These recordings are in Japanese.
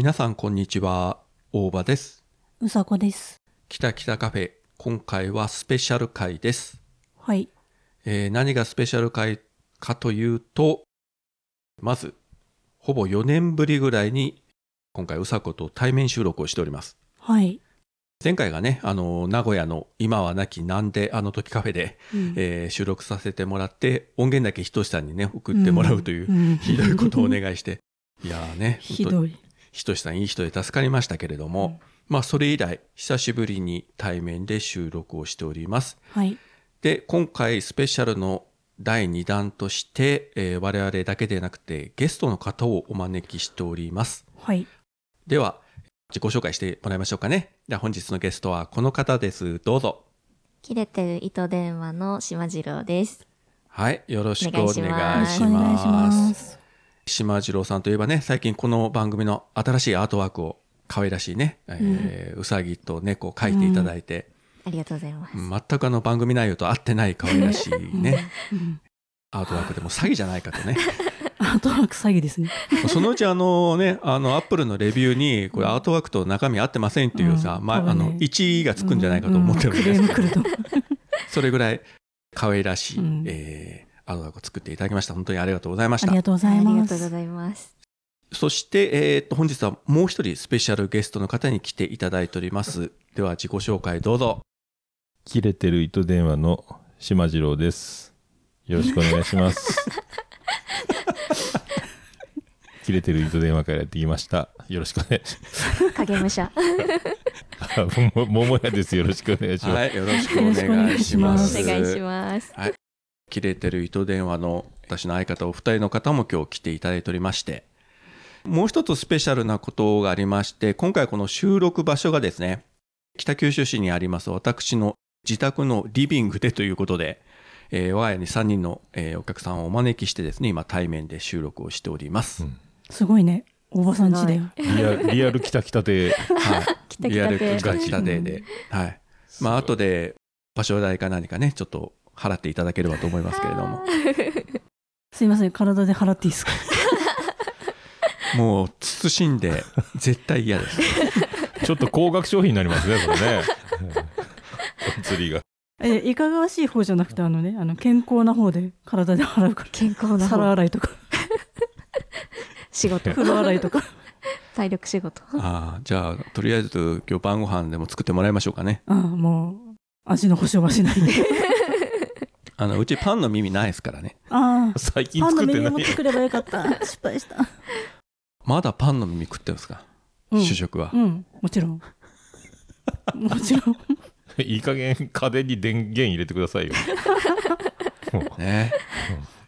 皆さんこんにちは。大場です。うさこです。北北カフェ。今回はスペシャル回です、はい。えー何がスペシャル回かというとまずほぼ4年ぶりぐらいに今回うさこと対面収録をしております。はい。前回がねあの名古屋の今はなきなんであの時カフェで、うん。えー収録させてもらって音源だけひとしさんにね送ってもらうという、うん。ひどいことをお願いして。いやーねひどい。ひとしさんいい人で助かりましたけれども、まあそれ以来久しぶりに対面で収録をしておりますはい。で今回スペシャルの第2弾として、えー我々だけでなくてゲストの方をお招きしておりますはい。では自己紹介してもらいましょうかねでは本日のゲストはこの方ですどうぞ切れてる糸電話の島次郎です。はいよろしくお願いしおよろますしくお願いします。島次郎さんといえばね最近この番組の新しいアートワークを可愛らしいね、えーうさぎと猫を描いていただいて、ありがとうございます。全くあの番組内容と合ってない可愛らしいね、アートワークでも詐欺じゃないかとね。アートワーク詐欺ですね。そのうちあのねあのアップルのレビューにこれアートワークと中身合ってませんっていうさ、まあ、うん多分ね。あの1位がつくんじゃないかと思ってるんうん。ですけど。それぐらい可愛らしい、うん。えーアートワークを作っていただきました本当にありがとうございましたありがとうございます。がとうございます。そして、えーっと本日はもう一人スペシャルゲストの方に来ていただいておりますでは自己紹介どうぞ切れてる糸電話の島次郎です。よろしくお願いします。切れてる糸電話からやってきました。よろしくお願いし影武者。ます。もももやです。よろしくお願いします。はいよろしくお願いしまおす願いします。切れてる糸電話の私の相方お二人の方も今日来ていただいておりましてもう一つスペシャルなことがありまして今回この収録場所がですね北九州市にあります私の自宅のリビングでということで、えー我が家に3人の、えーお客さんをお招きしてですね今対面で収録をしております、うん。すごいね。おばさんちだよ。リアル リアルきたきたで、はい。リアル来たて来。た来たてで、はい。まあ後で場所代か何かねちょっと払っていただければと思いますけれども すいません。体で払っていいですか？もう慎んで絶対嫌です ちょっと高額商品になりますね、これね。お釣りが。え、いかがわしい方じゃなくて、あのね、あの、健康な方で体で払うか健康ら。な皿方。洗いとか、仕事。風呂洗いとか。体力仕事。ああじゃあとりあえず今日晩ご飯でも作ってもらいましょうかねああ、もう、味の保証はしないで。あのうちパンの耳ないですからねああ、最近パンの作ってないメニューも。作ればよかった。失敗した。まだパンの耳食ってるんですか、うん主食は、うん、もちろん。もちろん。いい加減家電に電源入れてくださいよ。も うね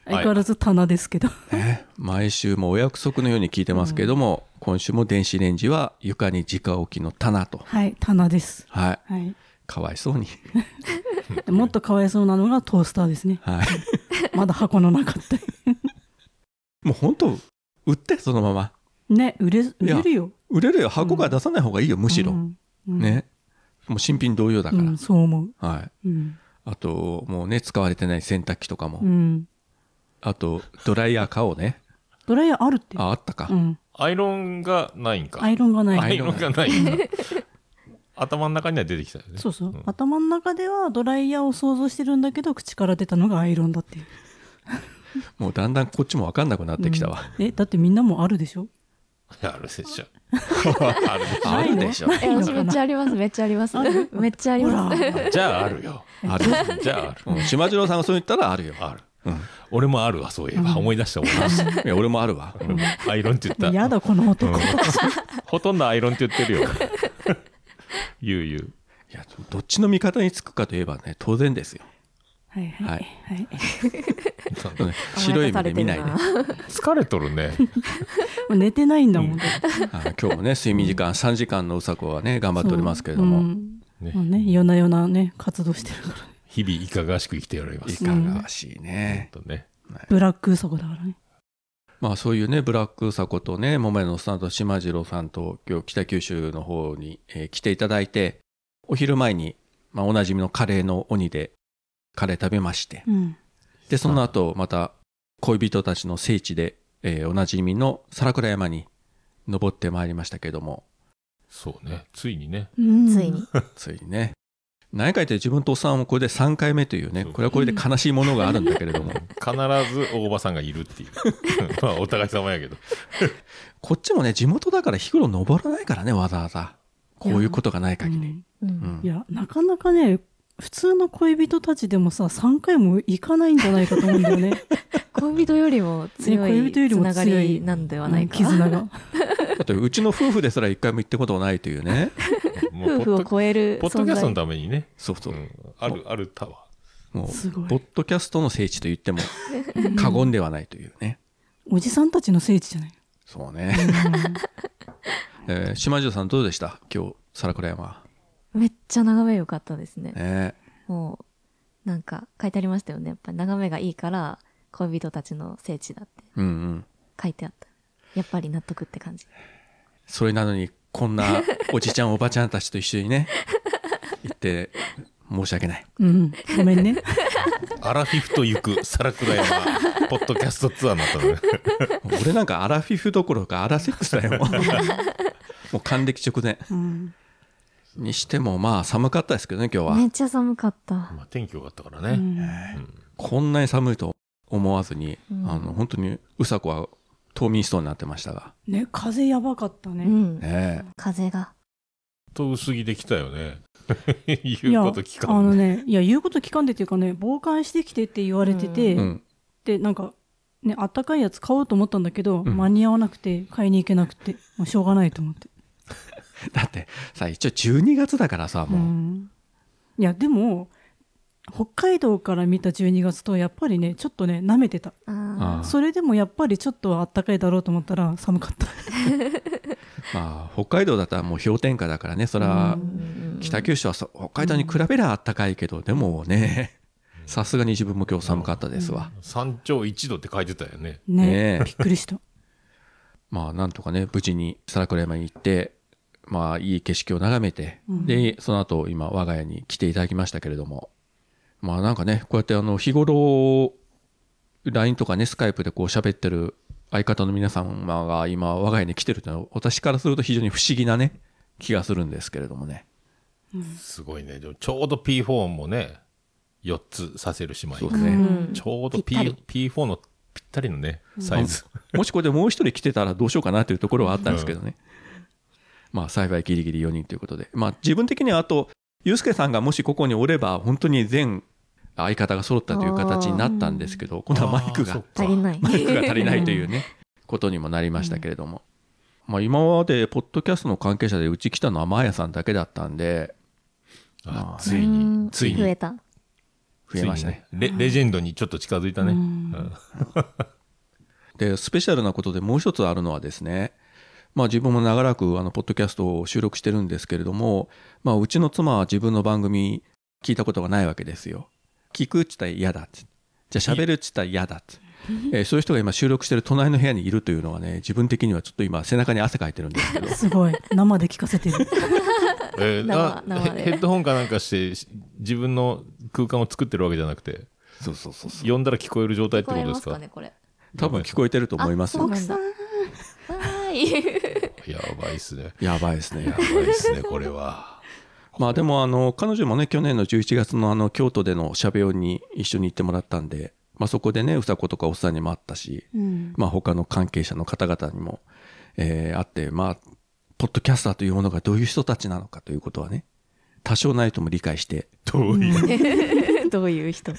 相変わらず棚ですけど。ね毎週もお約束のように聞いてますけども、今週も電子レンジは床に直置きの棚とはい、棚です。はいはい。かわいそうに もっとかわいそうなのがトースターですね。はい まだ箱の中って。もう本当売ってそのままね、売れ、売れるよ。売れるよ箱が出さない方がいいよ、むしろ、うん。うん。ねもう新品同様だから、うん、そう思う。はいうん。あともうね使われてない洗濯機とかも、うん。あとドライヤー買おうねドライヤーあるって。ああったか、うん。アイロンがないんか。アイロンがない。アイロンがないんだ。頭の中には出てきたよね。そうそう、ん頭の中ではドライヤーを想像してるんだけど、口から出たのがアイロンだっていう。もうだんだんこっちも分かんなくなってきたわ、うんえ、だってみんなもあるでしょ？あるでしょ。あるでしあるでしょないのえ、私めっちゃあります。めっちゃあります。めっちゃありほます。ら。ょ。じゃああるよ。ある、じゃあある。うん、島次郎さんがそう言ったらあるよある。うん俺もあるわ、そういえば。思い出した、思い出した。いや俺もあるわ、うんアイロンって言った。やだ、この男。うんほとんどアイロンって言ってるよ。ゆうゆう。いやどっちの味方につくかといえばね当然ですよ、はいはい。ははいい。うん白い目で見ないで、疲れとるね。も う寝てないんだもん。あの今日もね睡眠時間3時間のうさこはね頑張っておりますけれども、うんねもうね、夜な夜なね、活動してるから。日々いかがわしく生きております。いかがわしいね、ほんとね。ブラックウサコだからね。まあそういうねブラックうさことね桃屋のスタンド島次郎さんと今日北九州の方に、えー来ていただいてお昼前に、まあ、おなじみのカレーの鬼でカレー食べましてうん。でその後また恋人たちの聖地で、えーおなじみの皿倉山に登ってまいりましたけども、そうねついにねうんついに。ついにね。何回言って自分とおっさんもこれで3回目というね、これはこれで悲しいものがあるんだけれども、必ず大場さんがいるっていう まあお互い様やけど こっちもね、地元だから日頃登らないからね、わざわざ。こういうことがない限り。うんう。うんんいやなかなかね普通の恋人たちでもさ3回も行かないんじゃないかと思うんだよね 恋人よりも強い人よりもつなが強いりなんではないか。うん絆が だってうちの夫婦ですら一回も行ったことないというね。夫婦を超えるポッドキャストの。ためにね、そうそうう。んあるあるタワもう、すごいポッドキャストの聖地と言っても過言ではないというね。おじさんたちの聖地じゃないそうね。えー島城さんどうでした？今日、皿倉山。めっちゃ眺め良かったですね。ねもう、なんか書いてありましたよね。やっぱり眺めがいいから、恋人たちの聖地だってうんうん。書いてあった。やっぱり納得って感じ。それなのに、こんな おじちゃんおばちゃんたちと一緒にね、行って、申し訳ない。うんごめんねー アラフィフと行く皿倉山ポッドキャストツアーになったのね俺なんかアラフィフどころかアラセックスだよ。もう還暦直前。うんにしてもまあ寒かったですけどね、今日は。めっちゃ寒かった。まあ天気良かったからね、うんこんなに寒いと思わずに、うんあの、本当にうさこは冬眠しそうになってましたが。ね風やばかったね、うん。ね風が。と薄着できたよねい 言うこと聞かんあのねいや言うこと聞かんでっていうかね防寒してきてって言われてて、え。うん。でなんかねあったかいやつ買おうと思ったんだけど、うん間に合わなくて買いに行けなくてもうしょうがないと思って だってさ、一応12月だからさ、もう。ん。いやでも北海道から見た12月とやっぱりねちょっとね舐めてた。それでもやっぱりちょっとあったかいだろうと思ったら寒かった。まあ、北海道だったらもう氷点下だからね、それは北九州はそ北海道に比べりゃあったかいけど、でもね、さすがに自分も今日寒かったですわ。山頂1度って書いてたよね。ねねえ。びっくりした。まあ、なんとかね、無事に皿倉山に行って、まあ、いい景色を眺めて、うん。で、その後、今、我が家に来ていただきましたけれども、まあ、なんかね、こうやって、あの、日頃、LINE とかね、スカイプでこう喋ってる相方の皆様が今、我が家に来てるっていうのは、私からすると非常に不思議なね、気がするんですけれどもね。すごいね。でもちょうど P4 もね4つさせる姉妹そうですね。うん。ちょうど P P4 のぴったりのねサイズ、もしこれでもう一人来てたらどうしようかなというところはあったんですけどね。まあ幸いギリギリ4人ということで。まあ自分的にはあと、ゆうすけさんがもしここにおれば本当に全相方が揃ったという形になったんですけど、今度はマイクが足りない。マイクが足りないというね、ことにもなりましたけれども。まあ今までポッドキャストの関係者でうち来たのはマーヤさんだけだったんで、あついうにんついに増えた。増えましたね。レレジェンドにちょっと近づいたね、で、スペシャルなことでもう一つあるのはですね、まあ自分も長らくあの、ポッドキャストを収録してるんですけれども、まあうちの妻は自分の番組聞いたことがないわけですよ。聞くっつったら嫌だって。じゃあ喋るっつったら嫌だって。えーそういう人が今収録してる隣の部屋にいるというのはね、自分的にはちょっと今背中に汗かいてるんですけど。すごい生で聞かせてるえー あ生生でヘヘッドホンかなんかしてし自分の空間を作ってるわけじゃなくてそうそうそうそう。呼んだら聞こえる状態ってことですか？ね、これ。多分聞こえてると思いますよ。あそうなんい。やばいっすね。やばいですね。や。ばいっすねこれは。まあでもあの彼女もね去年の11月のあの京都でのしゃべ音に一緒に行ってもらったんで、まあ、そこでねうさことかおっさんにも会ったし、うん。まあ他の関係者の方々にも、えー会ってまあポッドキャスターというものがどういう人たちなのかということはね多少ないとも理解して。どういう、どういう人？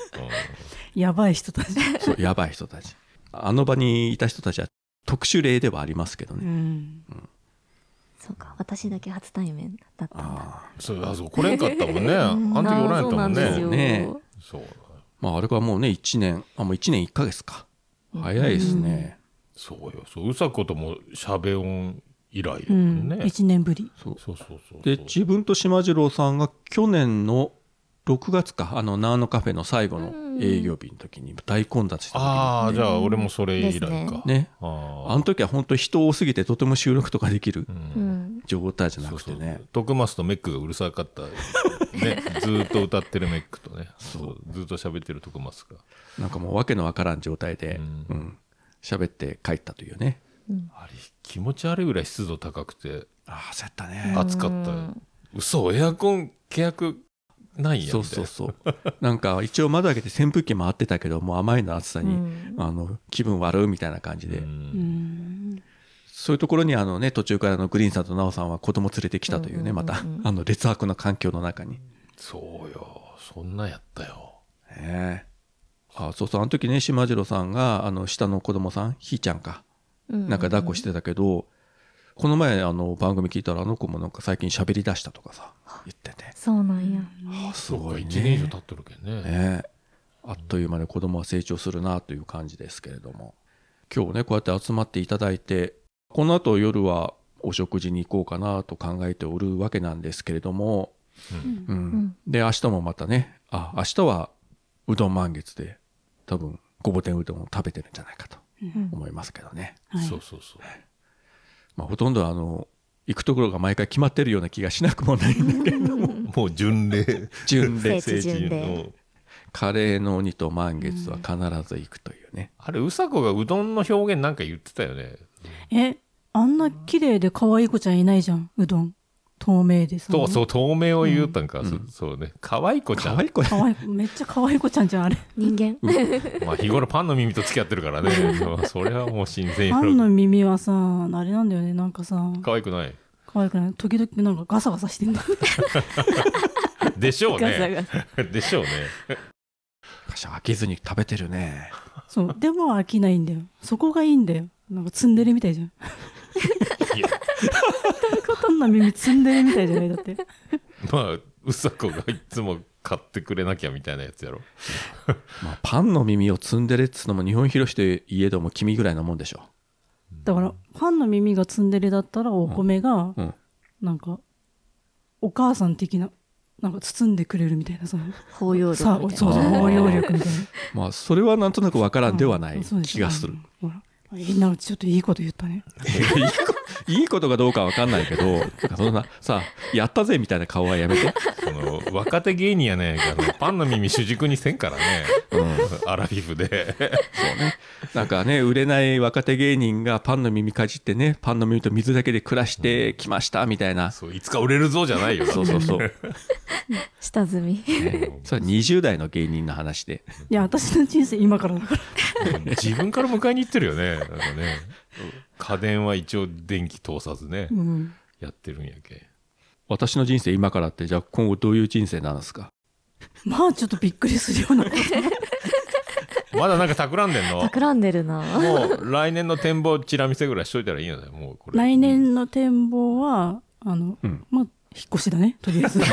やばい人たち、そうやばい人たち。あの場にいた人たちは特殊例ではありますけどうね、ん、そうか、私だけ初対面だったんだ。そうあそう来れんかったもんね。あの時おらんやったもんね。ねそう。まああれからもうね1年あもう1年1ヶ月か。早いですね、そうよ。そううさこともしゃべ音以来やうんもん。ね、1年ぶり。そうそうそうそう。で自分と島次郎さんが去年の6月かあのナーノカフェの最後の営業日の時に大混雑した時にああじゃあ俺もそれ以来か、ね。ああの時は本当人多すぎてとても収録とかできる。状態じゃなくてね。トクマスとメックがうるさかった、ね、ずーっと歌ってるメックとね。そう。ずーっと喋ってるトクマスが。なんかもうわけのわからん状態でううん。ん喋、って帰ったというね。あれ気持ち悪いぐらい湿度高くて。ああそうやったね。暑かったうん嘘エアコン契約ないんやそうそうそう。なんか一応窓開けて扇風機回ってたけどもうあまりの暑さに、うん。あの気分悪いみたいな感じで、うん。うんそういうところにあのね途中からのグリーンさんとナオさんは子供連れてきたというね、うんうんうんうん。またあの劣悪な環境の中に。そうよ。そんなんやったよ。ねえ。あそうそう。あの時ね島次郎さんがあの下の子供さんひーちゃんか。うん。なんか抱っこしてたけど、この前あの番組聞いたらあの子もなんか最近喋り出したとかさ言ってて。そうなんや。あすごい1年以上ね経ってるけんね。ね。えあっという間に子供は成長するなという感じですけれども。今日ねこうやって集まっていただいてこの後夜はお食事に行こうかなと考えておるわけなんですけれども、うん。ん。で明日もまたねあ明日はうどん満月で多分ごぼ天うどんを食べてるんじゃないかとうん。思いますけどね、はい。そうそうそうまあ、ほとんどあの行くところが毎回決まってるような気がしなくもないんだけど。もう巡礼。巡礼。聖地巡礼。カレーの鬼と満月は必ず行くというね、あれうさこがうどんの表現なんか言ってたよね。えあんな綺麗で可愛い子ちゃんいないじゃんうどん透明でさそうそう透明を言うたんか、うん。そそうね。可愛い子ちゃん。可愛い子可愛いめっちゃ可愛い子ちゃんじゃんあれ。人間。まあ日頃パンの耳と付き合ってるからね。それはもう新鮮パンの耳はさあれなんだよねなんかさ。可愛くない？可愛くない。時々なんかガサガサしてんだでしょうガサねガサ。でしょうね。私飽きずに食べてるね。そう。でも飽きないんだよ。そこがいいんだよ。なんかツンデレみたいじゃんいやパンの耳ツンデレみたいじゃない？だって。まあうさこがいつも買ってくれなきゃみたいなやつやろ。まあ、パンの耳を積んでるっつうのも日本広しといえども君ぐらいなもんでしょ。だからパンの耳がツンデレだったらお米がうん。なんかお母さん的ななんか包んでくれるみたいなその包容力さみたいそうそうな。包容力みたいな。まあそれはなんとなくわからんではない気がする、ほら。みんなちょっといいこと言ったね。いいこいいことかどうかわかんないけどなんかそんなさやったぜみたいな顔はやめて、その若手芸人やね。んけどパンの耳主軸にせんからね。うん、アラフィフで。そうね。なんかね、売れない若手芸人がパンの耳かじってね、パンの耳と水だけで暮らしてきましたみたいな。そういつか売れるぞじゃないよ。そうそうそう。下積み。ね。それは20代の芸人の話で。いや私の人生今からだから。自分から迎えに行ってるよね。なんかね家電は一応電気通さずねうん。やってるんやけ。私の人生今からって、じゃあ今後どういう人生なんですか？まあちょっとびっくりするような。まだなんか企んでんの？企んでるな。もう来年の展望チラ見せぐらいしといたらいいよねもうこれ。来年の展望はあの、うん。まあ引っ越しだねとりあえず。引っ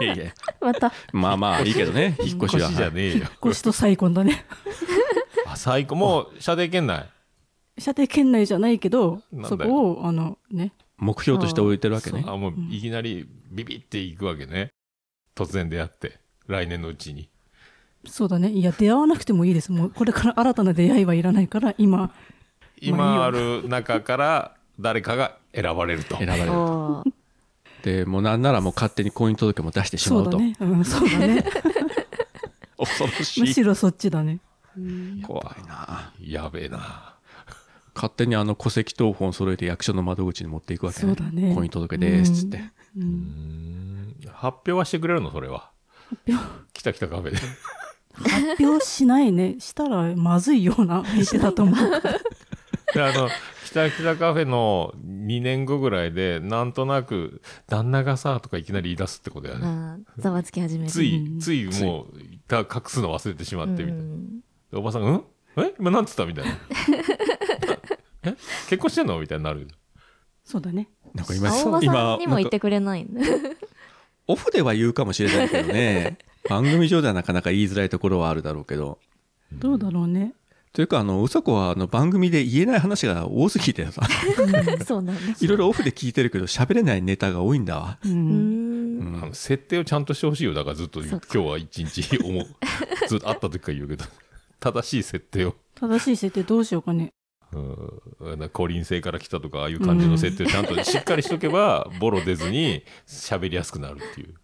いやいや。また。まあまあいいけどね、引っ越しは。引っ越しじゃねえよ。越しと再婚だね。あ最高もう射程圏内？射程圏内じゃないけどそこをあのね。目標として置いてるわけね。あもういきなりビビっていくわけね。突然出会って来年のうちに。そうだね。いや出会わなくてもいいです。もうこれから新たな出会いはいらないから今。今ある中から誰かが選ばれると。選ばれる。お ーで、もうなんならもう勝手に婚姻届も出してしまと。そううだね、うん、そうだね。恐ろしい。むしろそっちだね。怖いな。やべえな勝手にあの戸籍謄本揃えて役所の窓口に持っていくわけね。そうだね。婚姻届ですっつって。ううん。ん発表はしてくれるの？それは。表。来た来たカフェで。発表しないね。したらまずいような相手だと思う。であの北北カフェの2年後ぐらいでなんとなく旦那がさとかいきなり言い出すってことやね。ざわつき始める。ついうん。ついもうた隠すの忘れてしまってみたいな、おばさんが「ん？え？今なんつった?」みたいな「え？結婚してんの?」みたいになる。そうだね。なんか今、青葉さ今んにも言ってくれない。オフでは言うかもしれないけどね。番組上ではなかなか言いづらいところはあるだろうけど。どうだろうね。というか、あの、うさこはあの番組で言えない話が多すぎてさ、そうなんだ。いろいろオフで聞いてるけど喋れないネタが多いんだ。わ。ううん。設定をちゃんとしてほしいよ。だからずっと今日は一日思う。ずっと会った時から言うけど。正しい設定を。正しい設定どうしようかねうん。な降臨星から来たとかああいう感じの設定をちゃんとしっかりしとけば ボロ出ずに喋りやすくなるっていう。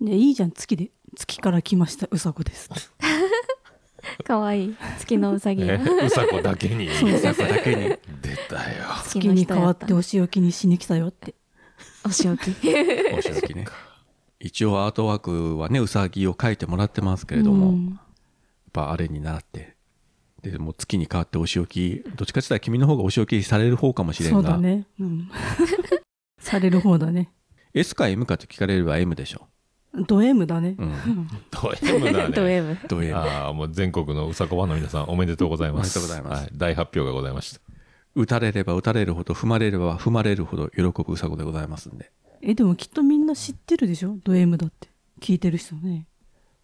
でいいじゃん。月で月から来ました。うさこです かわいい。月のうさぎ。うさこだけに。そうそこだけに。出たよ。月に変わってお仕置きにしに来たよって。お仕置き。お仕置きね。一応アートワークはねうさぎを描いてもらってますけれども、うん。やっぱあれに習ってでもう月に変わってお仕置きどっちかって言ったら君の方がお仕置きされる方かもしれんが、そうだね、うん、される方だね。S か M かと聞かれれば M でしょ、ド M だね、うん、ド M だね。ド M どう M ああもう全国のうさこファンの皆さんおめでとうございます。おめでとうございます。はい、大発表がございました。打たれれば打たれるほど踏まれれば踏まれるほど喜ぶうさこでございますんで。えでもきっとみんな知ってるでしょ？ド M だって。聞いてる人ね。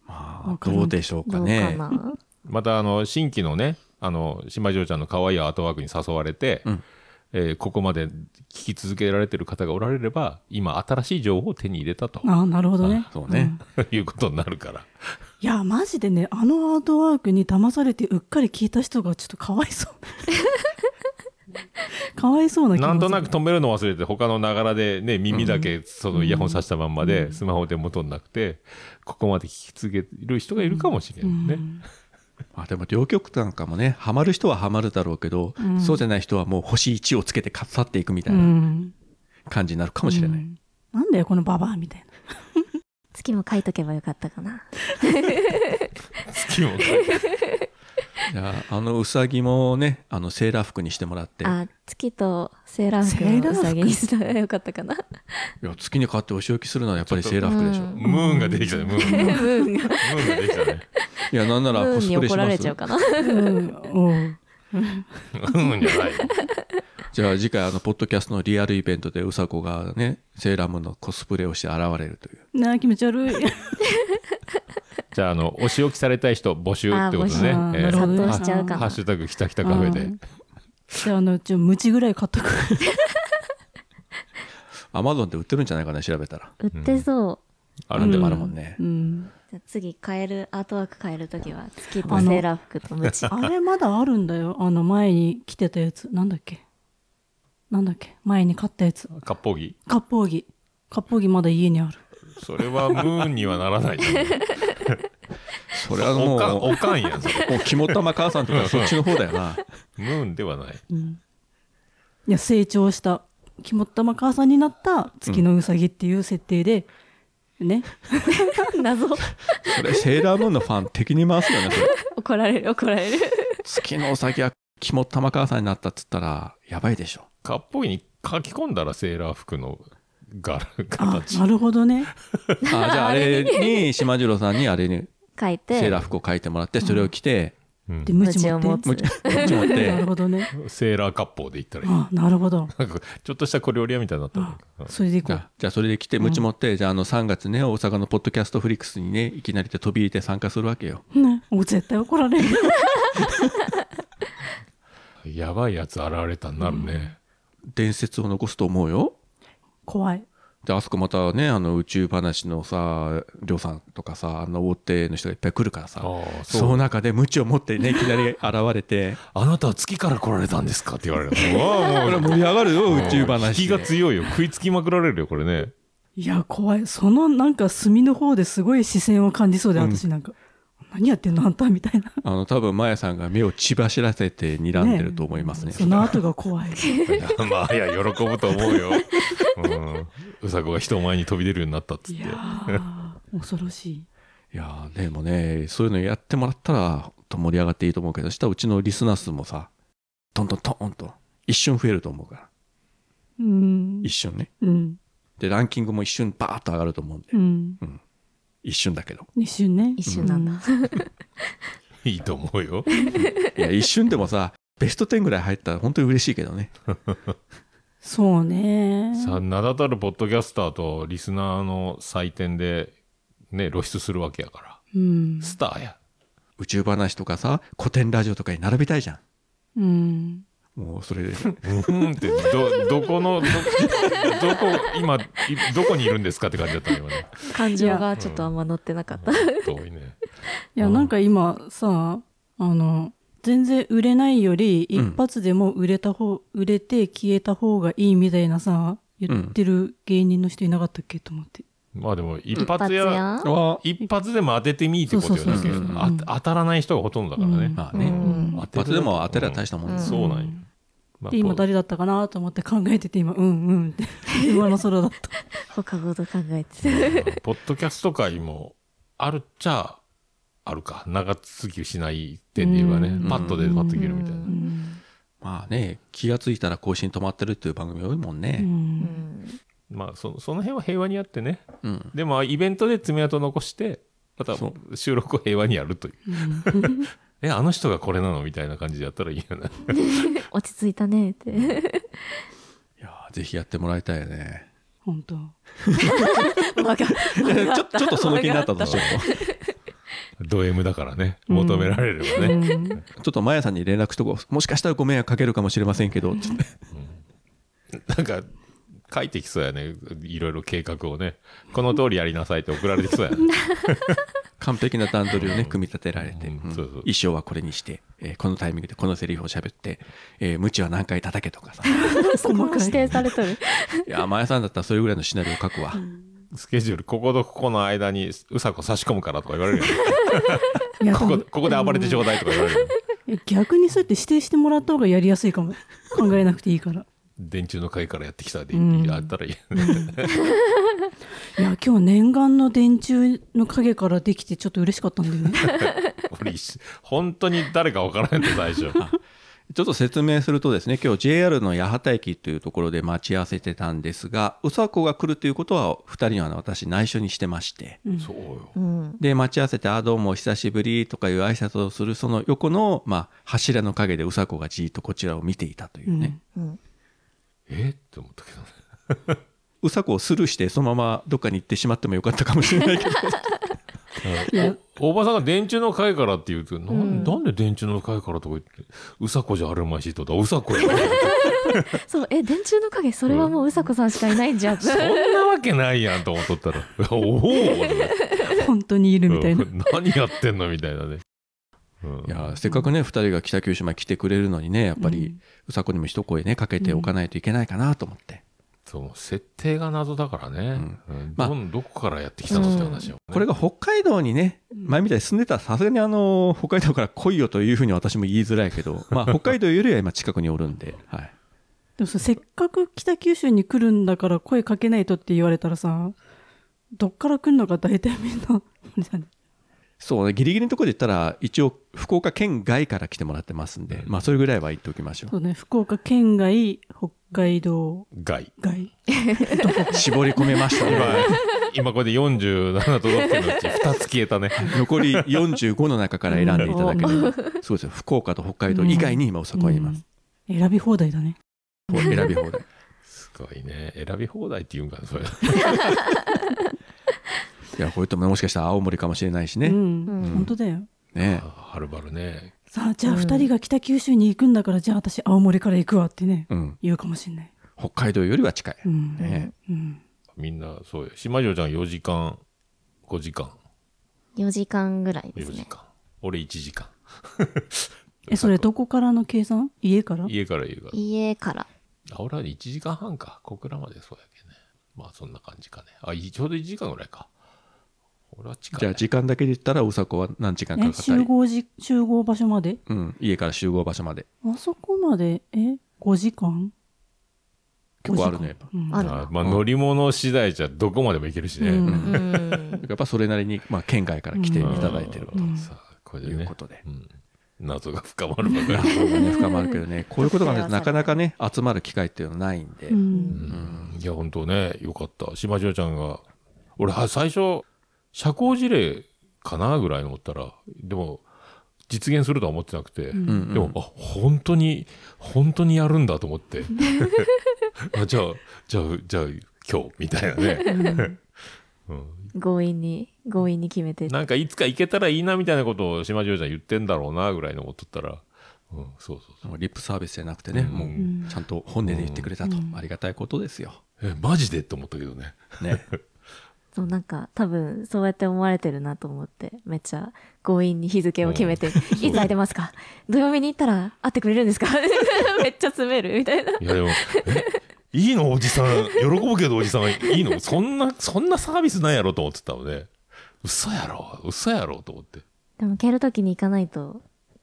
まあど。うでしょうかどうねかな？またあの新規のねあの島嬢ちゃんの可愛いアートワークに誘われて、うん。えーここまで聞き続けられてる方がおられれば今新しい情報を手に入れたと。ああなるほどね。あそうね。ん。いうことになるから。いやマジでねあのアートワークに騙されてうっかり聞いた人がちょっとかわいそう。かわいそうな気持ちなんとなく止めるの忘れて他のながらでね耳だけそのイヤホンさしたまんまでスマホで元んなくてここまで聞き続ける人がいるかもしれないね、まあでも両極端かもね。ハマる人はハマるだろうけど、うん。そうじゃない人はもう星1をつけて去っていくみたういなん。感じになるかもしれない、うん。なんだよこのババアみたいな。月も書いとけばよかったかな。月もじゃああのうさぎもねあのセーラー服にしてもらって。いあ月とセーラー服セーラー服。のうさぎにしたらよかったかな。や月に変わってお仕置きするのはやっぱりセーラー服でしょ、うん。ムーンが出てきたね。ムーン。ム ムーンが。ーンが出てきたねいやなんならコスプレしに怒らますれちゃうかな。うん。おうムーンじゃないよ。じゃあ次回あのポッドキャストのリアルイベントでうさこがねセーラームーンのコスプレをして現れるという。なあ気持ち悪い。じゃああのお仕置きされたい人募集ってことでね。あー募集えー殺到しちゃうかな。ハッシュタグきたきたカフェで。うん。じゃああのちょムチぐらい買っとく。アマゾンで売ってるんじゃないかな調べたら。売ってそう。あるんでもあるでもあるもん。ね、うん次変えるアートワーク変えるときは月とセーラー服とムチ。あれまだあるんだよ。あの前に着てたやつ。なんだっけ？なんだっけ？前に買ったやつ。割烹着？割烹着。割烹着まだ家にある。それはムーンにはならないじゃんそれはもおかおかんやんそれ。もう肝っ玉母さんとかそっちの方だよな。ムーンではない。うん。いや成長した肝っ玉母さんになった月のうさぎっていう設定で、ね。謎。それセーラームーンのファン敵に回すよねそれ。怒られる怒られる。月のお酒は肝っ玉母さんになったっつったらやばいでしょ。割烹着に書き込んだらセーラー服の柄あ形なるほどね。あじゃああれに島次郎さんにあれに書いて。セーラー服を書いてもらってそれを着て、うんでムチ持って。ムチを持っ なてるほどね。セーラー割烹で行ったらいい。あなるほど。なんかちょっとした小料理屋みたいになったそれでいこう。じゃあそれで来てムチ持って、じゃああの3月ね大阪のポッドキャストフリックスにねいきなりで飛び入りで参加するわけよ。ね。もう絶対怒られる。やばいやつ現れたになるね、伝説を残すと思うよ。怖いであそこまたねあの宇宙話のさりょうさんとかさあの大手の人がいっぱい来るからさその中でムチを持ってね いきなり現れてあなたは月から来られたんですか？って言われるの。わあこれもう盛り上がるよ宇宙話引きが強いよ。食いつきまくられるよこれね。いや怖い。そのなんか隅の方ですごい視線を感じそうでうん。私なんか、何やってんのあんたみたいな。あの多分マヤさんが目を血走らせて睨んでると思いますね。その後が怖い。まあいや喜ぶと思うよ、うん、うさこが人前に飛び出るようになったっつって。いやー恐ろしい。いやーでもねそういうのやってもらったらほんと盛り上がっていいと思うけどしたらうちのリスナー数もさどんどんトーンと一瞬増えると思うから。うん。一瞬ね。うん。でランキングも一瞬バーッと上がると思うんで。うん一瞬だけど。一瞬ね。一瞬なんだ、いいと思うよ。いや一瞬でもさベスト10ぐらい入ったら本当に嬉しいけどね。そうね。さあ名だたるポッドキャスターとリスナーの祭典でね露出するわけやから。うん。スターや。宇宙話とかさ古典ラジオとかに並びたいじゃうんんもうそれ でうんってどどこのどどこ今いどこにいるんですかって感じだったね今ね。感情がちょっとあんま乗ってなかった。遠いね。いやなんか今さあの全然売れないよりうん。一発でも売れた方、売れて消えた方がいいみたいなさ言ってる芸人の人いなかったっけと思って。まあでも一一発発や一発でも当ててみーってことよね。当たらない人がほとんどだからね、うん。まあね、うん。一発でも当てりゃ大したもんですよ、そうなんよ、まあで今誰だったかなと思って考えてて今うんうんって 今の空だった。他ごと考えてて。ポッドキャスト界もあるっちゃあるか。長続きしない点で言えばね、うんパッとでパッといけるみたいな、うんまあね気がついたら更新止まってるっていう番組多いもんうね、ん。まあそその辺は平和にやってね。うん。でもイベントで爪痕残してまたそ収録を平和にやるという。うんえあの人がこれなのみたいな感じでやったらいいよね。落ち着いたねって。いやーぜひやってもらいたいよね。本当。ちょちょっとその気になったとちょっド M だからね。求められればね、うん。とちょっとマヤさんに連絡しとこう。もしかしたらご迷惑かけるかもしれませんけど。つってなんか書いてきそうやね。いろいろ計画をね。この通りやりなさいって送られてきそうやね完璧な段取りをね組み立てられて、うん。うん。そうそう。衣装はこれにして、えーこのタイミングでこのセリフを喋って、えー、無知は何回叩けとかさ。そこも指定されとる。いやマヤさんだったらそれぐらいのシナリオ書くわ、スケジュールこことここの間にうさこ差し込むからとか言われるよね。いやここここで暴れてちょうだいとか言われる逆にそうやって指定してもらった方がやりやすいかも。考えなくていいから電柱の会からやってきたで、うん。やったらいい、いや今日念願の電柱の影からできてちょっと嬉しかったんだよね。俺本当に誰か分からんって最初ちょっと説明するとですね今日 JR の八幡駅というところで待ち合わせてたんですがうさこが来るということは2人は私内緒にしてまして。そうん。で待ち合わせて「あどうもお久しぶり」とかいう挨拶をするその横の、まあ、柱の陰でうさこがじーっとこちらを見ていたというね、うん。え？って思ったけどね。うさこをスルーしてそのままどっかに行ってしまってもよかったかもしれないけど。おおばさんが電柱の会からって言うと、なうん。んなんで電柱の会からとか言って、うさこじゃあるまいしとうさこや。そう、え、電柱の影、それはもううさこさんしかいないんじゃん。そんなわけないやんと思っとったら、おお 本当にいるみたいな。うん。何やってんのみたいなね。うん。いやせっかくね2人が北九州まで来てくれるのにねやっぱりうさこにも一声ねかけておかないといけないかなと思って、その設定が謎だからね。うん。まあどこからやってきたのって話よ、ね。これが北海道にね前みたいに住んでたらさすがにあの北海道から来いよというふうに私も言いづらいけど まあ北海道よりは今近くにおるんで、はい、でもさせっかく北九州に来るんだから声かけないとって言われたらさどっから来るのか大体みんな そうねギリギリのところで言ったら一応福岡県外から来てもらってますんで、まあそれぐらいは言っておきましょそうね福岡県外北海道外。外。う 絞り込めました今ね、今これで47都道府県のうち2つ消えたね。残り45の中から選んでいただければ。そうですよ。福岡と北海道以外に今うさこはいます、うん。選び放題だね。選び放題。すごいね。選び放題って言うんかな、それ。いやこういうとももしかしたら青森かもしれないしね、うん、うん本当だよねはるばるね。さあじゃあうん2人が北九州に行くんだから、じゃあ私青森から行くわってねうん、言うかもしれない、北海道よりは近い、うんねうん、みんなそうよ。島城ちゃん4時間、5時間、4時間ぐらいで4すね。時間。俺1時間。えそれどこからの計算？家から？家から家から。家から。あ、俺は1時間半か。小倉までそうやけどね。まあそんな感じかね。あ、いちょうど1時間ぐらいか。俺は近い、じゃあ時間だけで言ったらうさこは何時間かねかったり、集合時集合場所まで？うん、家から集合場所まで。あそこまで？え5時間？結構あるねやっぱ。うん。あまあ乗り物次第じゃどこまでも行けるしね。うんうん。やっぱそれなりに、まあ、県外から来ていただいてると。うん。さあ、これでね。いうことで、うん。謎が深まるばかり。そうがね深まるけどね。こういうことがねなかなかね集まる機会っていうのはないんで、うん。うん。いや、本当ね、よかった。島城ちゃんが、俺、は最初、社交辞令かなぐらいに思ったら、でも、実現するとは思ってなくて、うんうんでも、あ、本当に、本当にやるんだと思って。あじゃあ、じゃあ、じゃあ、今日、みたいなね。うん強引に、強引に決めて。なんか、いつか行けたらいいな、みたいなことを島城ちゃん言ってんだろうな、ぐらいの思っとったら、うん、そうそうそう。リップサービスじゃなくてね、うんもうちゃんと本音で言ってくれたと、ありがたいことですよ。え、マジでって思ったけどね。ね、そう、なんか、多分、そうやって思われてるなと思って、めっちゃ強引に日付を決めて、いつ空いてますか？土曜日に行ったら会ってくれるんですか？めっちゃ詰めるみたいな。いや、でも、え、いいの？おじさん喜ぶけどおじさんいいの？そんなそんなサービスないやろと思ってたのね。嘘やろ嘘やろと思って。でも蹴るときに行かないと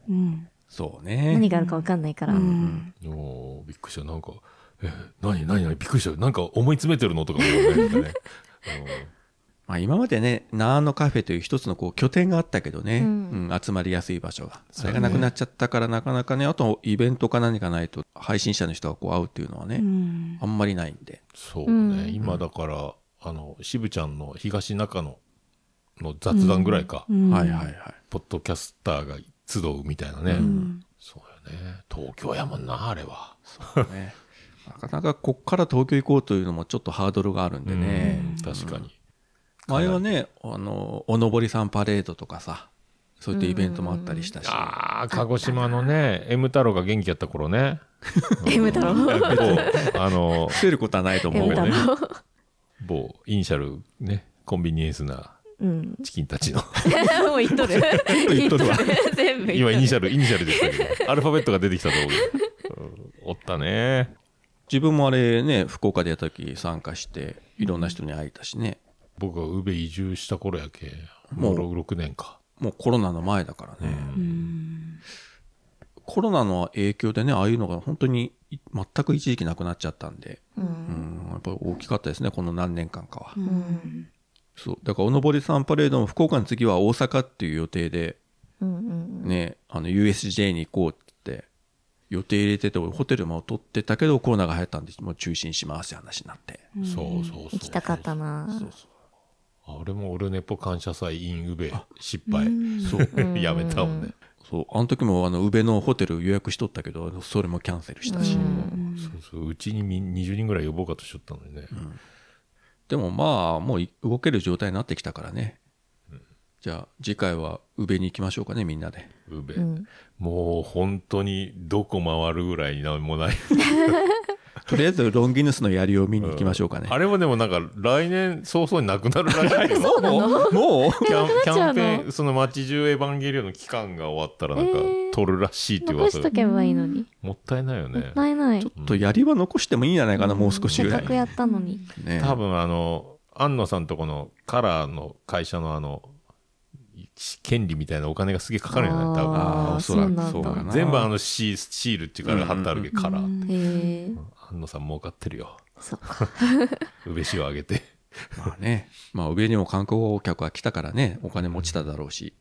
うん。そうね。何があるか分かんないから、うん。おーびっくりした。なんかえ？何？何？何？びっくりした。なんか思い詰めてるの？とか思うねなんかねまあ、今までねナーノカフェという一つのこう拠点があったけどね、ううんん集まりやすい場所がそれがなくなっちゃったからなかなかねあとイベントか何かないと配信者の人がこう会うっていうのはね、うん。あんまりないんで。そうね、うん。今だからあの渋ちゃんの東中野の雑談ぐらいか、うん。はいはいはい。ポッドキャスターが集うみたいなね、うん。そうよね。東京やもんなあれは。ね。なかなかこっから東京行こうというのもちょっとハードルがあるんでね、うん確かに、前はねあのおのぼりさんパレードとかさそういったイベントもあったりしたし、ああ鹿児島のね M 太郎が元気やった頃ね。M 太郎？某あの増えることはないと思う M けどね某イニシャルねコンビニエンスなうん。チキンたちの。もう言っとる。言っとるわ。全部言今イニシャルイニシャルでしたけど。アルファベットが出てきたと思うおったね。自分もあれね福岡でやった時参加していろんな人に会えたしね僕が宇部移住した頃やけもう。もう6年か。もうコロナの前だからね、うん。コロナの影響でねああいうのが本当にい全く一時期なくなっちゃったんで、ううん。ん、やっぱり大きかったですねこの何年間かは、うん。そう。だからおのぼりさんパレードも福岡の次は大阪っていう予定でうんうんねあの USJ に行こうって予定入れててホテルも取ってたけどコロナが流行ったんでもう中止にしますって話になって、そうそうそう。行きたかったな。そうそうあ俺もオルネポ感謝祭 in 宇部失敗。そう。やめたもんね。そうあの時もあの宇部のホテル予約しとったけどそれもキャンセルしたし、うん。そうそう。うちにみ20人ぐらい呼ぼうかとしとったのにね、でもまあもうい動ける状態になってきたからね、じゃあ次回は宇部に行きましょうかねみんなで。宇部、うん。もう本当にどこ回るぐらいなんもない とりあえずロンギヌスの槍を見に行きましょうかね、あれもでもなんか来年早々になくなるらしいけどもう？もうキャンキャンペーンその街中エヴァンゲリオンの期間が終わったらなんかえー取るらしいって残噂しとけばいいのに。もったいないよもっねたいない。ちょっと槍は残してもいいんじゃないかな、もう少し。ぐらいせっかくやったのに。ね。多分あの安野さんとこのカラーの会社のあの権利みたいなお金がすげえかかるんじゃない多分。ああおそらくそうそうなんだ。かな。全部あのシーシールっていうから貼ってあるけど、カラ。ーへえ安野さん儲かってるよ。そっか。宇部市を挙げて。まあね。まあ上にも観光客が来たからねお金持ちただろうし、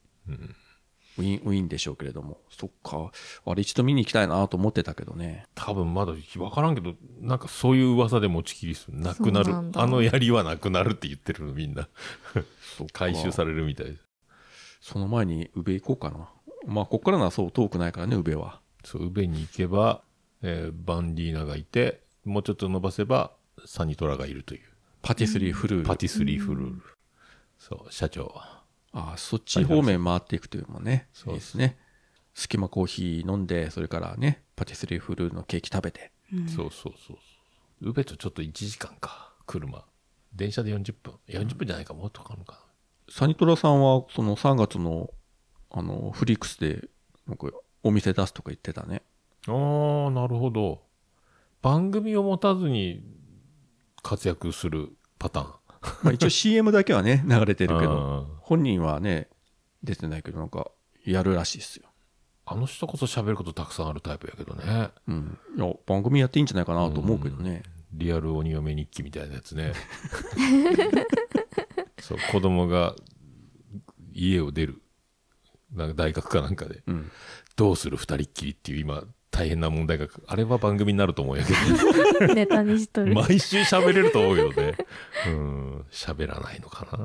ウィンウィンでしょうけれども。そっか。あれ一度見に行きたいなと思ってたけどね。多分まだ分からんけどなんかそういう噂で持ちきりするなくなる。そうなんだ。あの槍はなくなるって言ってるのみんな。そっか。回収されるみたい。ですその前に宇部行こうかな。まあこっからのはそう遠くないからね宇部は。そう宇部に行けば、えーバンディーナがいてもうちょっと伸ばせばサニトラがいるという。パティスリーフルール、パティスリーフルール、そう社長。はああそっち方面回っていくというのもねそうです。ね。隙間コーヒー飲んでそれからねパティスリーフルールのケーキ食べて。そうそうそうそう。宇部とちょっと1時間か車。電車で40分。40分じゃないかもっとかかるのかサニトラさんはその3月のあのフリックスでなんかお店出すとか言ってたね。なああなるほど。番組を持たずに活躍するパターン。まあ一応 CM だけはね 流れてるけうどん。本人はね出てないけどなんかやるらしいですよ。あの人こそ喋ることたくさんあるタイプやけどね。うん。いや番組やっていいんじゃないかなと思うけどね。リアル鬼嫁日記みたいなやつね そう子供が家を出るなんか大学かなんかで、うん。どうする二人っきりっていう今大変な問題があれは番組になると思うんやけど ネタにしとる。毎週喋れると思うけどね。うん。喋らないのかな。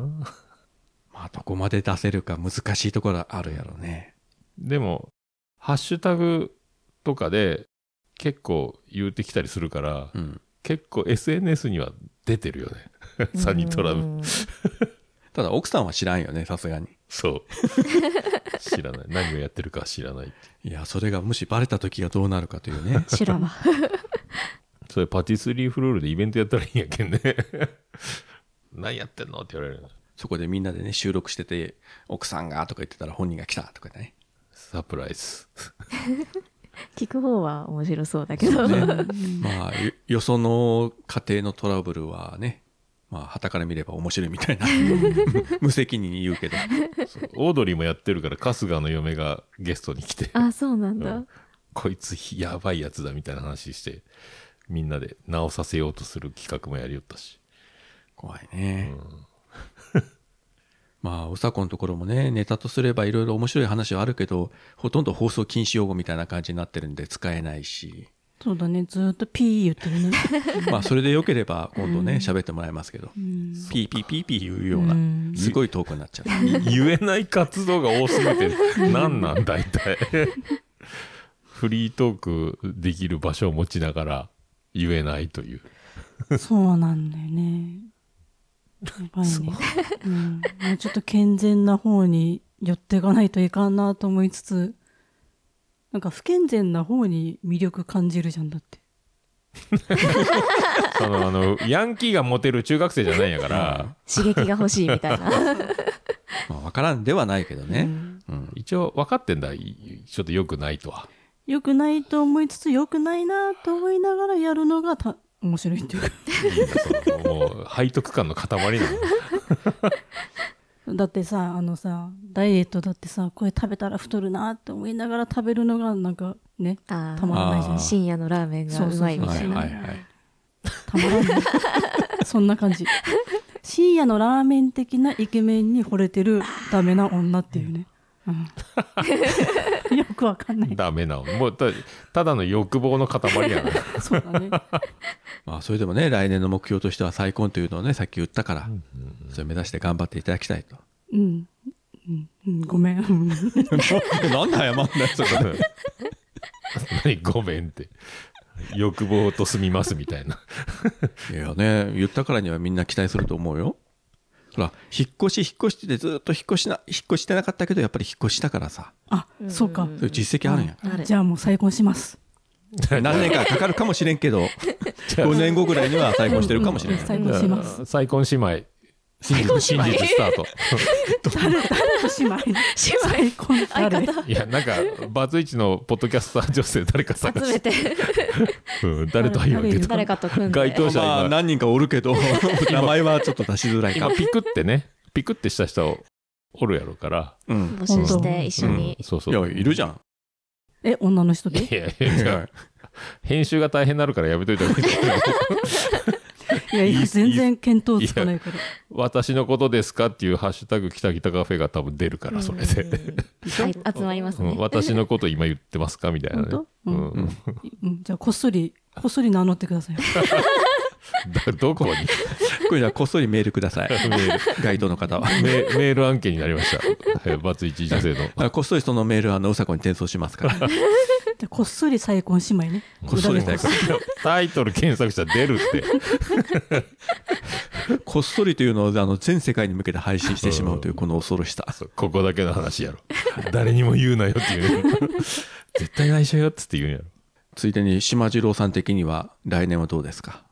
まあどこまで出せるか難しいところあるやろうね。でもハッシュタグとかで結構言うてきたりするから、うん。結構 SNS には出てるよね サニトラうん。ただ奥さんは知らんよねさすがに。そう。知らない。何をやってるか知らないっていやそれがもしバレた時がどうなるかというね。修羅場それパティスリーフロールでイベントやったらいいんやけんね。何やってんのって言われる。そこでみんなでね収録してて奥さんがとか言ってたら本人が来たとかね。サプライズ。聞く方は面白そうだけど、ね。まあよよその家庭のトラブルはねまあ旗から見れば面白いみたいな。無責任に言うけど。オードリーもやってるから春日の嫁がゲストに来て。あそうなんだ、うん。こいつやばいやつだみたいな話してみんなで直させようとする企画もやりよったし。怖いね、まあうさこのところもねネタとすればいろいろ面白い話はあるけどほとんど放送禁止用語みたいな感じになってるんで使えないしそうだね。ずーっとピー言ってるね。まあそれでよければ今度ね喋ってもらいますけど。うん。ピーピーピーピー言うようなうん。すごいトークになっちゃう。い言えない活動が多すぎて 何なんだ一体 フリートークできる場所を持ちながら言えないという。そうなんだよね。やばいね。う。ん、もうちょっと健全な方に寄っていかないといかんなと思いつつなんか不健全な方に魅力感じるじゃんだって。そのあのヤンキーがモテる中学生じゃないんやから。刺激が欲しいみたいな。まあ分からんではないけどね、うん。一応分かってんだ。いちょっと良くないとは。良くないと思いつつ良くないなと思いながらやるのがた面白いっていうか。もう背徳感の塊なの だってさあのさダイエットだってさこれ食べたら太るなって思いながら食べるのがなんかねあたまらないじゃん。深夜のラーメンがうまいみはいたいなはいはいたまらんね そんな感じ。深夜のラーメン的なイケメンに惚れてるダメな女っていうね、うん、よくわかんない。ダメなの。もうたただの欲望の塊やな。そうだね。まあそれでもね来年の目標としては再婚というのをねさっき言ったから、それ目指して頑張っていただきたいと。うん、うん。うん、ごめん。うんなんで謝んだよそれ何ごめんって。欲望と済みますみたいな。いやね言ったからにはみんな期待すると思うよほら引っ越し引っ越しててずっと引っ越しな引っ越してなかったけどやっぱり引っ越したからさ。あそうか、そういう実績あるんや、じゃあもう再婚します。何年かかかるかもしれんけど 5年後ぐらいには再婚してるかもしれない、再婚します。再婚姉妹真実真実スタート。誰誰の姉妹？再婚誰いやなんかバツイチのポッドキャスター女性誰か探し集めて。うん、誰とは言わんけど誰かと組んで。該当者ま何人かおるけど。名前はちょっと出しづらいか。今ピクってねピクってした人おるやろから、うん。募集して一緒に、そうそいうやいるじゃん。え女の人で？いやいやいや。編集が大変になるからやめといた方がいいいやいや全然見当つかないから。私のことですかっていうハッシュタグきたきたカフェが多分出るからそれで、はい集まりますね、うん。私のこと今言ってますかみたいなね。じゃあこっそりこっそり名乗ってください。だどこに？これじゃあこっそりメールください。メール。該当の方は。メメール案件になりました。はいバツイチ女性の。あこっそりそのメールあのうさこに転送しますから。こっそり再婚姉妹ね。こっそり裏でこっそりタイトル検索したら出るって。こっそりというのをあの全世界に向けて配信してしまうというこの恐ろしさ。ここだけの話やろ。誰にも言うなよっていう。ね絶対内緒よっつって言うんやろ。ついでに島次郎さん的には来年はどうですか？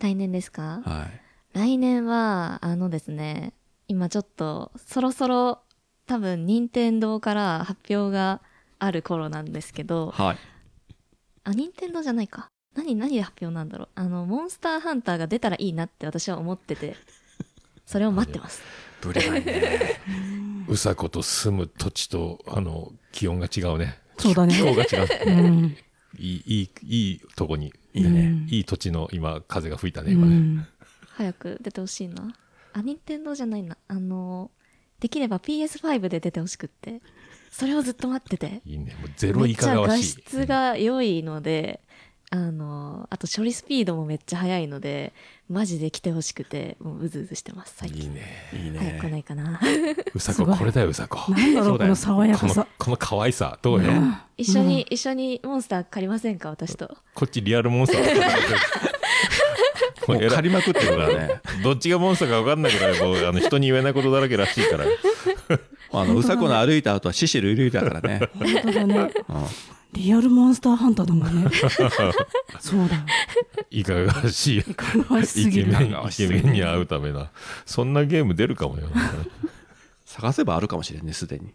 来年ですか？はい来年はあのですね今ちょっとそろそろ多分任天堂から発表がある頃なんですけどはい。あ任天堂じゃないか。何何で発表なんだろう。あのモンスターハンターが出たらいいなって私は思っててそれを待ってます。ぶれないね。うさこと住む土地とあの気温が違うね。そうだね。気候が違ううん。いいいいいいとこにいいねうんいい土地の今風が吹いたねう今ね、ん早く出てほしいな。あ任天堂じゃないな。あのできれば PS5 で出てほしくって。それをずっと待ってて。いいね。もうゼロ以めっちゃ画下がわしい質が良いので、あのあと処理スピードもめっちゃ速いのでマジで来てほしくてもううずうずしてます最近。いいね。いい早く来なねいかな。うさここれだようさこ。なんだろそうこの爽やかさ。この可愛さ。どうよ、うん一緒に、一緒にモンスター借りませんか私と？こっちリアルモンスターもう借りまくってるからね。どっちがモンスターか分かんないぐらいもうあの人に言えないことだらけらしいから。あのうさこの歩いた後はシシルいるだからね、本当だね。うん。リアルモンスターハンターだもんね。そうだ。いかがわしい。いかがわしすイケぎるメンイケメンに会うためな。そんなゲーム出るかもよ、探せばあるかもしれんねすでに。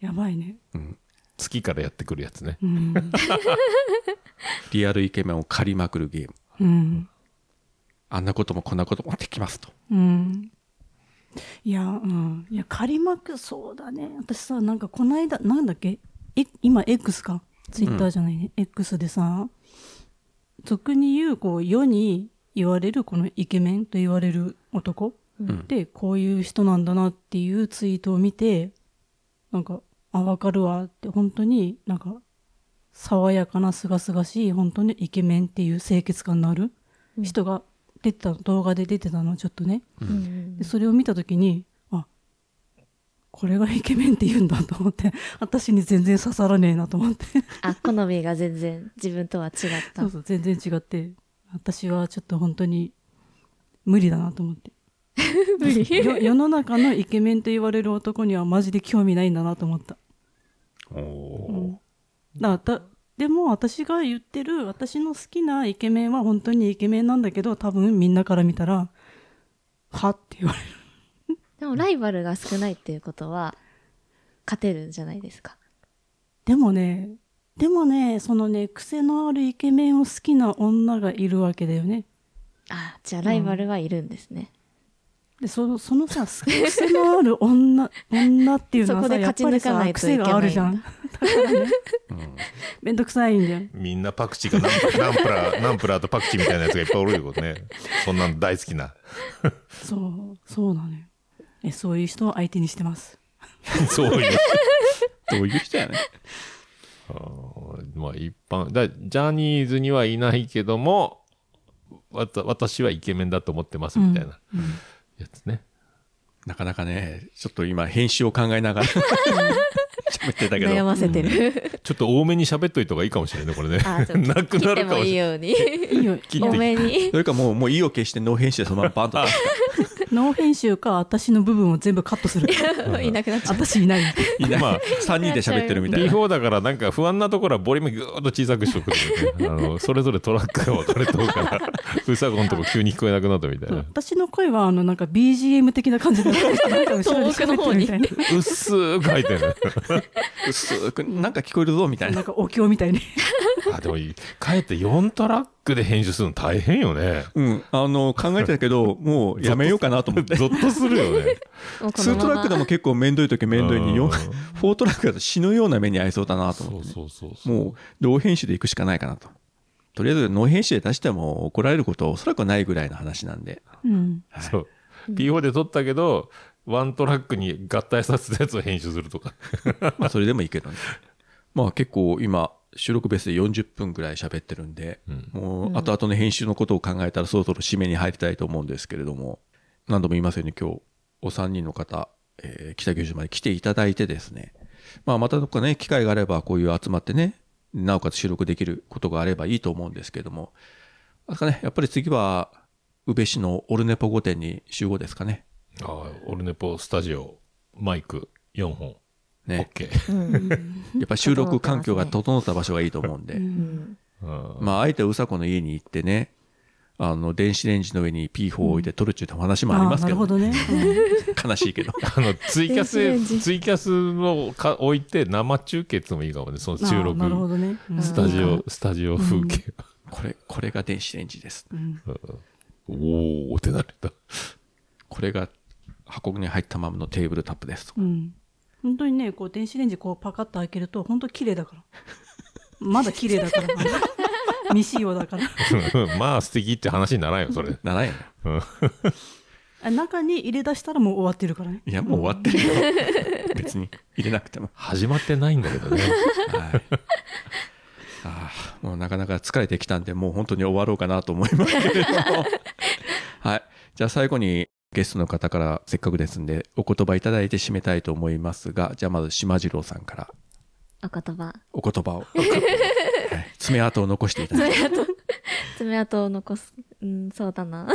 やばいね。うん。月からやってくるやつね。うん。リアルイケメンを借りまくるゲーム。うんあんなこともこんなこともできますと。うん。いやうん。いや借りまくそうだね。私さなんかこの間なんだっけ？え今 X か？ツイッターじゃないね、X でさ俗に言うこう世に言われるこのイケメンと言われる男うん。でこういう人なんだなっていうツイートを見てなんかあ分かるわって本当になんか爽やかなすがすがしい本当にイケメンっていう清潔感のある人が出てた動画で出てたのちょっとね。うん。うん。でそれを見た時にあこれがイケメンって言うんだと思って私に全然刺さらねえなと思って。あ好みが全然自分とは違った。そうそう全然違って私はちょっと本当に無理だなと思って。無理。よ世の中のイケメンと言われる男にはマジで興味ないんだなと思った。おおだだでも私が言ってる私の好きなイケメンは本当にイケメンなんだけど多分みんなから見たらはって言われる。でもライバルが少ないっていうことは勝てるんじゃないですか？でもねでもねそのね癖のあるイケメンを好きな女がいるわけだよね。あじゃあライバルはいるんですね、でそのそのさ癖のある女女っていうのはそこでさやっぱりさ勝ち抜かないとい癖けないんだ。があるじゃん。だからねめんどくさいんだよ。みんなパクチーかナンプナンプラー ナンプラーとパクチーみたいなやつがいっぱいおるよね。そんなの大好きな。そうそうなのよ。えそういう人を相手にしてます。そういう。どういう人やね。あーまあ一般だジャニーズにはいないけどもわた私はイケメンだと思ってますみたいな。うんやつね、なかなかね、ちょっと今編集を考えながら 喋ってたけど。悩ませてる、ちょっと多めに喋っといた方がいいかもしれないねこれね。なくなるかもしれない。いいように。多めに。それかもう、もう意を決してノー編集でそのままバンと出すか。ノー編集か私の部分を全部カットする。いなくなっちゃう。私いない。いない。まあ3人で喋ってるみたいな。B4 だからなんか不安なところはボリュームぐーっと小さくしとくとね。あのそれぞれトラックが分かれてるからウサゴのとこ急に聞こえなくなったみたいな。私の声はあのなんか BGM 的な感じでなんか後ろで喋ってるみたいなうっすーく入ってる。薄くなんか聞こえるぞみたいな。なんかお経みたいに。あでもいい。かえって4トラックで編集するの大変よね。うん。あの、考えてたけど、もうやめようかなと思って。ゾッとするよね。もうこの2トラックでも結構めんどい時めんどいにうん。よ4トラックだと死ぬような目に遭いそうだなとそう思ってね、そうそうそうもう同編集で行くしかないかなと。とりあえずノー編集で出しても怒られることはおそらくないぐらいの話なんで、うん。はい。そう。P4 で撮ったけどワントラックに合体させたやつを編集するとか。まあそれでもいいけどね。まあ結構今収録ベースで40分ぐらい喋ってるんで、もう後々の編集のことを考えたらそろそろ締めに入りたいと思うんですけれども何度も言いますように今日お三人の方、えー北九州まで来ていただいてですね、まあ、またどっかね機会があればこういう集まってねなおかつ収録できることがあればいいと思うんですけども。なんかねやっぱり次は宇部市のオルネポ御殿に集合ですかね。ああオルネポスタジオマイク4本ね。OK やっぱ収録環境が整った場所がいいと思うんで、まあ、あえてうさこの家に行ってね、あの、電子レンジの上に P4 を置いて撮るっていう話もありますけど,、あーなるほどね、悲しいけど。あのツイキャス電子レンジ。ツイキャスをか置いて生中継ってのもいいかもねそのうん収録なるほどね、うん。スタジオスタジオ風景、これ、これが電子レンジです。うん。おおってなれたこれが箱に入ったままのテーブルタップです。うん本当にねこう電子レンジこうパカッと開けると本当綺麗だからまだ綺麗だから未使用だから まあ素敵って話にならんよそれならんよ中に入れ出したらもう終わってるからねいや、もう終わってるよ。別に入れなくても。始まってないんだけどねはい。ああ、もうなかなか疲れてきたんで、もう本当に終わろうかなと思いますけれども。はい。じゃあ最後にゲストの方からせっかくですんで、お言葉いただいて締めたいと思いますが、じゃあまず島次郎さんから。お言葉。お言葉を、はい。爪痕を残していただいて。爪痕。爪痕を残す。うんそうだな。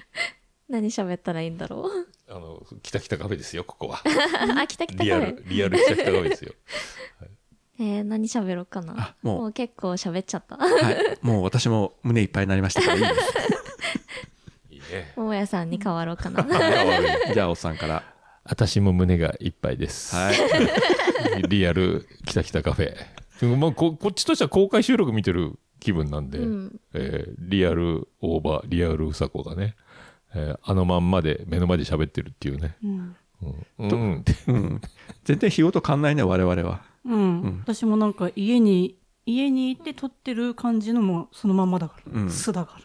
何喋ったらいいんだろう。あの北北カフェですよここは。あ来た来たリアルリアル北北カフェですよ。えー、何喋ろうかな。あもう。もう結構喋っちゃった。はい。もう私も胸いっぱいになりましたからいいです。桃屋さんに変わろうかな じゃあ、おっさんから。私も胸がいっぱいです。はい。リアルきたきたカフェ。もうここっちとしては公開収録見てる気分なんで、うんえーリアルオーバー、リアルうさこがね、えーあのまんまで目の前で喋ってるっていうね。うんうん、うん。全然日ごと変わんないね、我々は。うんん私もなんか家に家に行って撮ってる感じのもそのまんまだから、うん素だから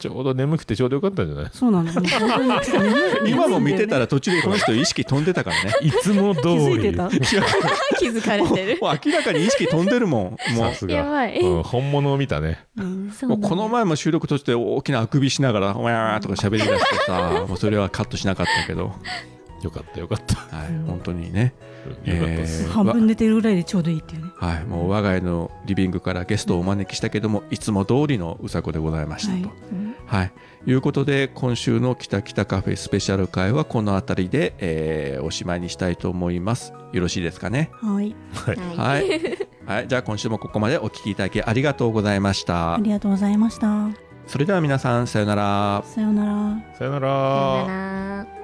ちょうど眠くてちょうどよかったんじゃない？そうなのもう本当にちょっと眠い今も見てた眠ら途中でこの人意識飛んでたからね。いつも通りて。た？気づかれてる？もう明らかに意識飛んでるもん。もさすが。やばい。うん、本物を見たね。うん。もうこの前も収録として大きなあくびしながら、わーとか喋り出してさ、もうそれはカットしなかったけど、よかったよかった。はい、本当にね。半分寝てるぐらいでちょうどいいっていうねはい、もう我が家のリビングからゲストをお招きしたけども、いつも通りのうさこでございましたと。はいうんはい、いうことで今週の「きたきたカフェ」スペシャル会はこの辺りで、えーおしまいにしたいと思います。よろしいですかね？はい。はい。はい、はい、じゃあ今週もここまでお聞きいただきありがとうございました。ありがとうございました。それでは皆さんさようなら。さようなら。さよなさよらな。ら。